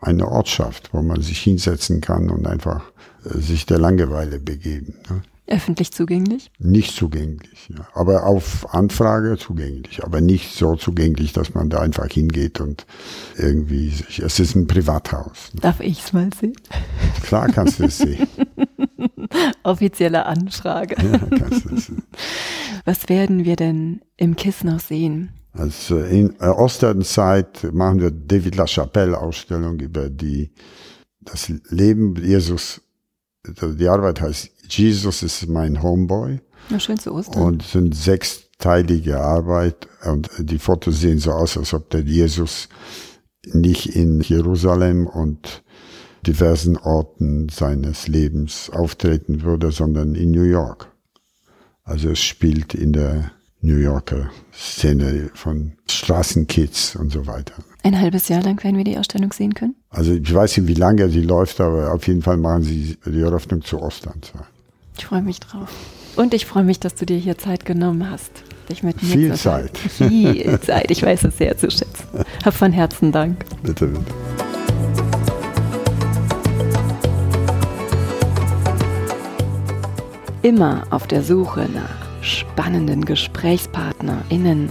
eine Ortschaft, wo man sich hinsetzen kann und einfach äh, sich der Langeweile begeben. Ne? Öffentlich zugänglich? Nicht zugänglich, ja. aber auf Anfrage zugänglich, aber nicht so zugänglich, dass man da einfach hingeht und irgendwie, sich, es ist ein Privathaus. Ne? Darf ich es mal sehen? Klar kannst du es sehen. <laughs> Offizielle Anfrage. Ja, kannst du es sehen. Was werden wir denn im KISS noch sehen? Also in äh, Osternzeit machen wir David LaChapelle Ausstellung über die, das Leben Jesus. Die Arbeit heißt Jesus ist mein Homeboy. Na, schön zu Ostern. Und sind sechsteilige Arbeit und die Fotos sehen so aus, als ob der Jesus nicht in Jerusalem und diversen Orten seines Lebens auftreten würde, sondern in New York. Also es spielt in der New Yorker Szene von Straßenkids und so weiter. Ein halbes Jahr lang werden wir die Ausstellung sehen können? Also ich weiß nicht, wie lange sie läuft, aber auf jeden Fall machen sie die Eröffnung zu Ostern. Ich freue mich drauf. Und ich freue mich, dass du dir hier Zeit genommen hast, dich mit mir Viel Zeit. Viel <laughs> Zeit. Ich weiß es sehr zu schätzen. Hab von Herzen Dank. Bitte, bitte. Immer auf der Suche nach spannenden GesprächspartnerInnen,